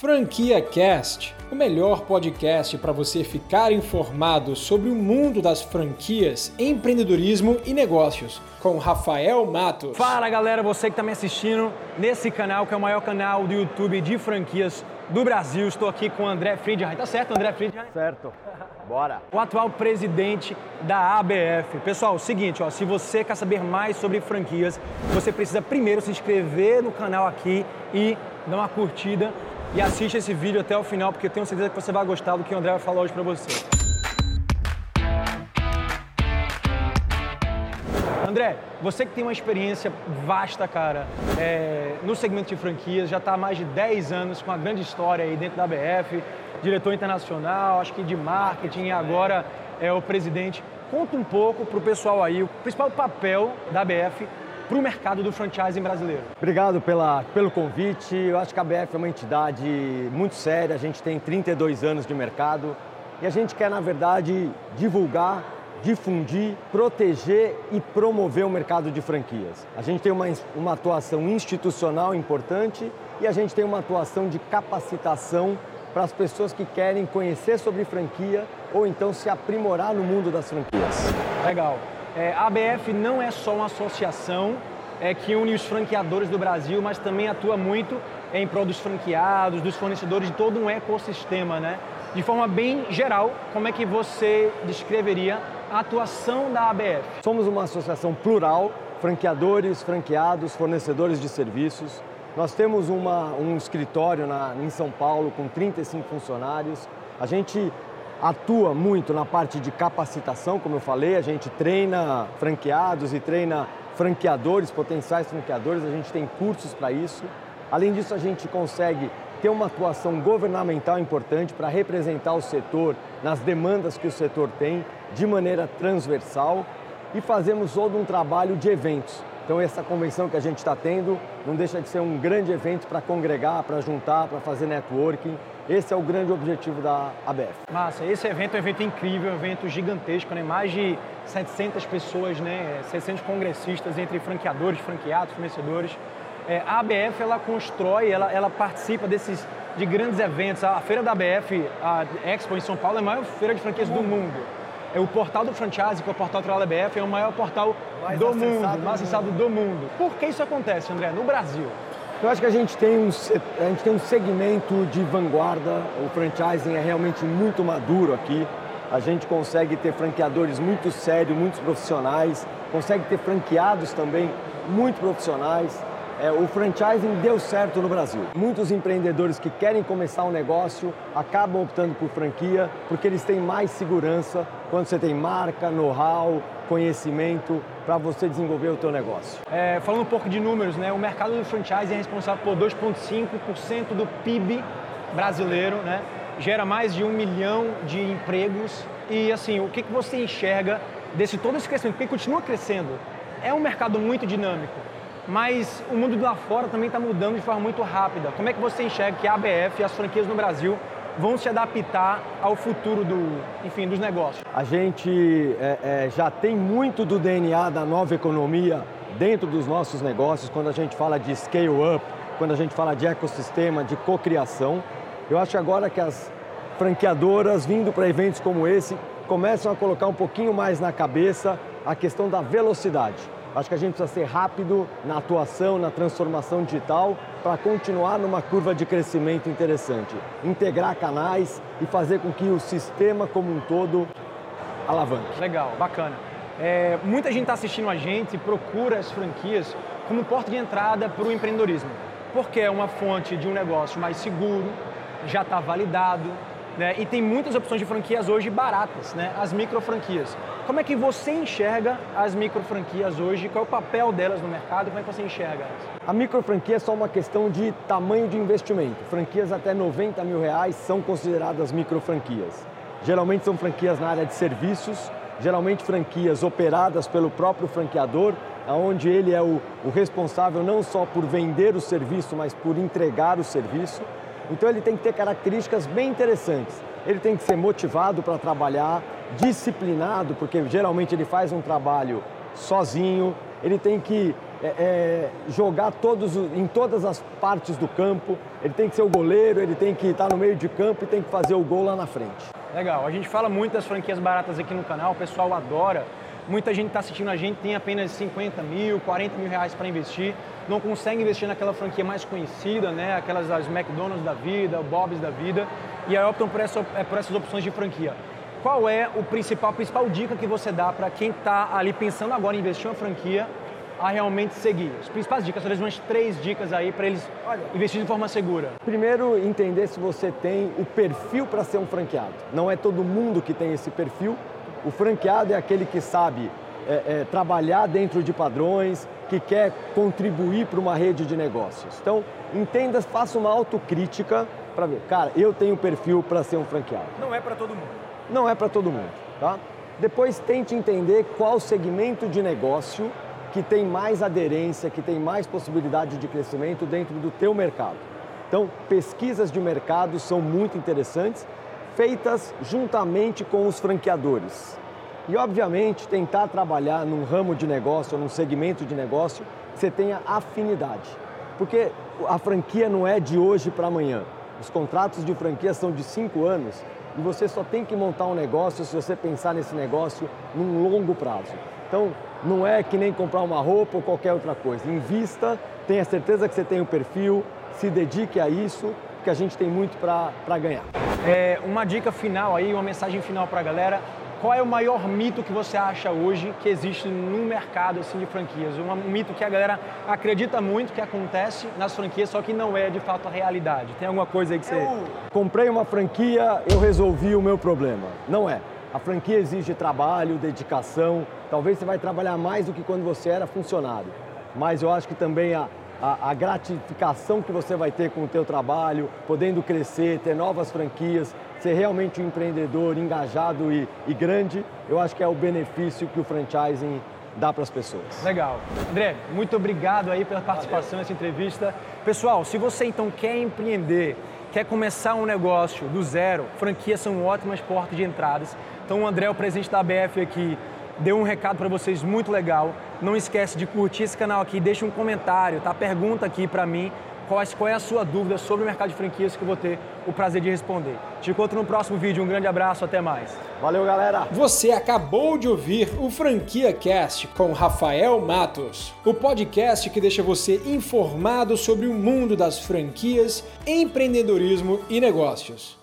Franquia Cast, o melhor podcast para você ficar informado sobre o mundo das franquias, empreendedorismo e negócios, com Rafael Matos. Fala galera, você que está me assistindo nesse canal, que é o maior canal do YouTube de franquias do Brasil. Estou aqui com o André Friedheim. Tá certo, André Friedheim? Certo. Bora. O atual presidente da ABF. Pessoal, seguinte, ó, se você quer saber mais sobre franquias, você precisa primeiro se inscrever no canal aqui e dar uma curtida e assiste esse vídeo até o final, porque eu tenho certeza que você vai gostar do que o André vai falar hoje para você. André, você que tem uma experiência vasta, cara, é, no segmento de franquias, já está há mais de 10 anos com uma grande história aí dentro da ABF, diretor internacional, acho que de marketing e agora é o presidente. Conta um pouco para o pessoal aí o principal papel da ABF para o mercado do franchising brasileiro. Obrigado pela, pelo convite. Eu acho que a BF é uma entidade muito séria, a gente tem 32 anos de mercado e a gente quer, na verdade, divulgar, difundir, proteger e promover o mercado de franquias. A gente tem uma, uma atuação institucional importante e a gente tem uma atuação de capacitação para as pessoas que querem conhecer sobre franquia ou então se aprimorar no mundo das franquias. Legal. É, a ABF não é só uma associação é, que une os franqueadores do Brasil, mas também atua muito em prol dos franqueados, dos fornecedores, de todo um ecossistema, né? De forma bem geral, como é que você descreveria a atuação da ABF? Somos uma associação plural, franqueadores, franqueados, fornecedores de serviços. Nós temos uma, um escritório na, em São Paulo com 35 funcionários. A gente atua muito na parte de capacitação, como eu falei, a gente treina franqueados e treina franqueadores, potenciais franqueadores, a gente tem cursos para isso. Além disso, a gente consegue ter uma atuação governamental importante para representar o setor nas demandas que o setor tem de maneira transversal e fazemos todo um trabalho de eventos. Então essa convenção que a gente está tendo não deixa de ser um grande evento para congregar, para juntar, para fazer networking. Esse é o grande objetivo da ABF. Massa, esse evento é um evento incrível, um evento gigantesco, né? mais de 700 pessoas, né? 700 congressistas entre franqueadores, franqueados, fornecedores. É, a ABF ela constrói, ela, ela participa desses de grandes eventos. A feira da ABF, a Expo em São Paulo, é a maior feira de franquias do mundo é o portal do franchise, que é o portal Trala BF, é o maior portal mais do mundo, mais acessado do mundo. Por que isso acontece, André, no Brasil? Eu acho que a gente tem um, a gente tem um segmento de vanguarda, o franchising é realmente muito maduro aqui. A gente consegue ter franqueadores muito sérios, muito profissionais, consegue ter franqueados também muito profissionais. É, o franchising deu certo no Brasil. Muitos empreendedores que querem começar um negócio acabam optando por franquia porque eles têm mais segurança quando você tem marca, know-how, conhecimento para você desenvolver o teu negócio. É, falando um pouco de números, né, o mercado do franchising é responsável por 2,5% do PIB brasileiro, né, gera mais de um milhão de empregos. E assim, o que, que você enxerga desse todo esse crescimento? Porque continua crescendo. É um mercado muito dinâmico mas o mundo lá fora também está mudando de forma muito rápida. Como é que você enxerga que a ABF e as franquias no Brasil vão se adaptar ao futuro do, enfim, dos negócios? A gente é, é, já tem muito do DNA da nova economia dentro dos nossos negócios, quando a gente fala de scale up, quando a gente fala de ecossistema, de cocriação. Eu acho agora que as franqueadoras vindo para eventos como esse começam a colocar um pouquinho mais na cabeça a questão da velocidade. Acho que a gente precisa ser rápido na atuação, na transformação digital, para continuar numa curva de crescimento interessante. Integrar canais e fazer com que o sistema como um todo alavanque. Legal, bacana. É, muita gente está assistindo a gente procura as franquias como porta de entrada para o empreendedorismo, porque é uma fonte de um negócio mais seguro, já está validado, né? e tem muitas opções de franquias hoje baratas, né? as micro franquias. Como é que você enxerga as micro franquias hoje? Qual é o papel delas no mercado? Como é que você enxerga elas? A micro franquia é só uma questão de tamanho de investimento. Franquias até 90 mil reais são consideradas micro franquias. Geralmente são franquias na área de serviços, geralmente franquias operadas pelo próprio franqueador, onde ele é o, o responsável não só por vender o serviço, mas por entregar o serviço. Então ele tem que ter características bem interessantes. Ele tem que ser motivado para trabalhar, disciplinado, porque geralmente ele faz um trabalho sozinho, ele tem que é, é, jogar todos, em todas as partes do campo, ele tem que ser o goleiro, ele tem que estar no meio de campo e tem que fazer o gol lá na frente. Legal, a gente fala muito das franquias baratas aqui no canal, o pessoal adora. Muita gente está assistindo a gente, tem apenas 50 mil, 40 mil reais para investir, não consegue investir naquela franquia mais conhecida, né? aquelas das McDonald's da vida, Bob's da vida, e aí optam por, essa, é, por essas opções de franquia. Qual é o principal, a principal dica que você dá para quem está ali pensando agora em investir uma franquia a realmente seguir? As principais dicas, talvez umas três dicas aí para eles Olha, investirem de forma segura. Primeiro, entender se você tem o perfil para ser um franqueado. Não é todo mundo que tem esse perfil. O franqueado é aquele que sabe é, é, trabalhar dentro de padrões, que quer contribuir para uma rede de negócios. Então, entenda, faça uma autocrítica para ver, cara, eu tenho perfil para ser um franqueado. Não é para todo mundo. Não é para todo mundo, tá? Depois tente entender qual segmento de negócio que tem mais aderência, que tem mais possibilidade de crescimento dentro do teu mercado. Então, pesquisas de mercado são muito interessantes, feitas juntamente com os franqueadores. E, obviamente, tentar trabalhar num ramo de negócio num segmento de negócio você tenha afinidade. Porque a franquia não é de hoje para amanhã. Os contratos de franquia são de cinco anos e você só tem que montar um negócio se você pensar nesse negócio num longo prazo. Então, não é que nem comprar uma roupa ou qualquer outra coisa. Invista, tenha certeza que você tem o um perfil, se dedique a isso, porque a gente tem muito para ganhar. É, uma dica final aí, uma mensagem final para a galera. Qual é o maior mito que você acha hoje que existe no mercado assim, de franquias? Um mito que a galera acredita muito que acontece nas franquias, só que não é de fato a realidade. Tem alguma coisa aí que você. Eu comprei uma franquia, eu resolvi o meu problema. Não é. A franquia exige trabalho, dedicação. Talvez você vai trabalhar mais do que quando você era funcionário. Mas eu acho que também a, a, a gratificação que você vai ter com o teu trabalho, podendo crescer, ter novas franquias, ser realmente um empreendedor engajado e, e grande, eu acho que é o benefício que o franchising dá para as pessoas. Legal. André, muito obrigado aí pela participação Valeu. nessa entrevista. Pessoal, se você então quer empreender, quer começar um negócio do zero, franquias são ótimas portas de entradas. Então o André, o presidente da ABF aqui, deu um recado para vocês muito legal. Não esquece de curtir esse canal aqui, deixa um comentário, tá? Pergunta aqui para mim qual, qual é a sua dúvida sobre o mercado de franquias que eu vou ter o prazer de responder. Te encontro no próximo vídeo. Um grande abraço, até mais. Valeu, galera! Você acabou de ouvir o Franquia Cast com Rafael Matos, o podcast que deixa você informado sobre o mundo das franquias, empreendedorismo e negócios.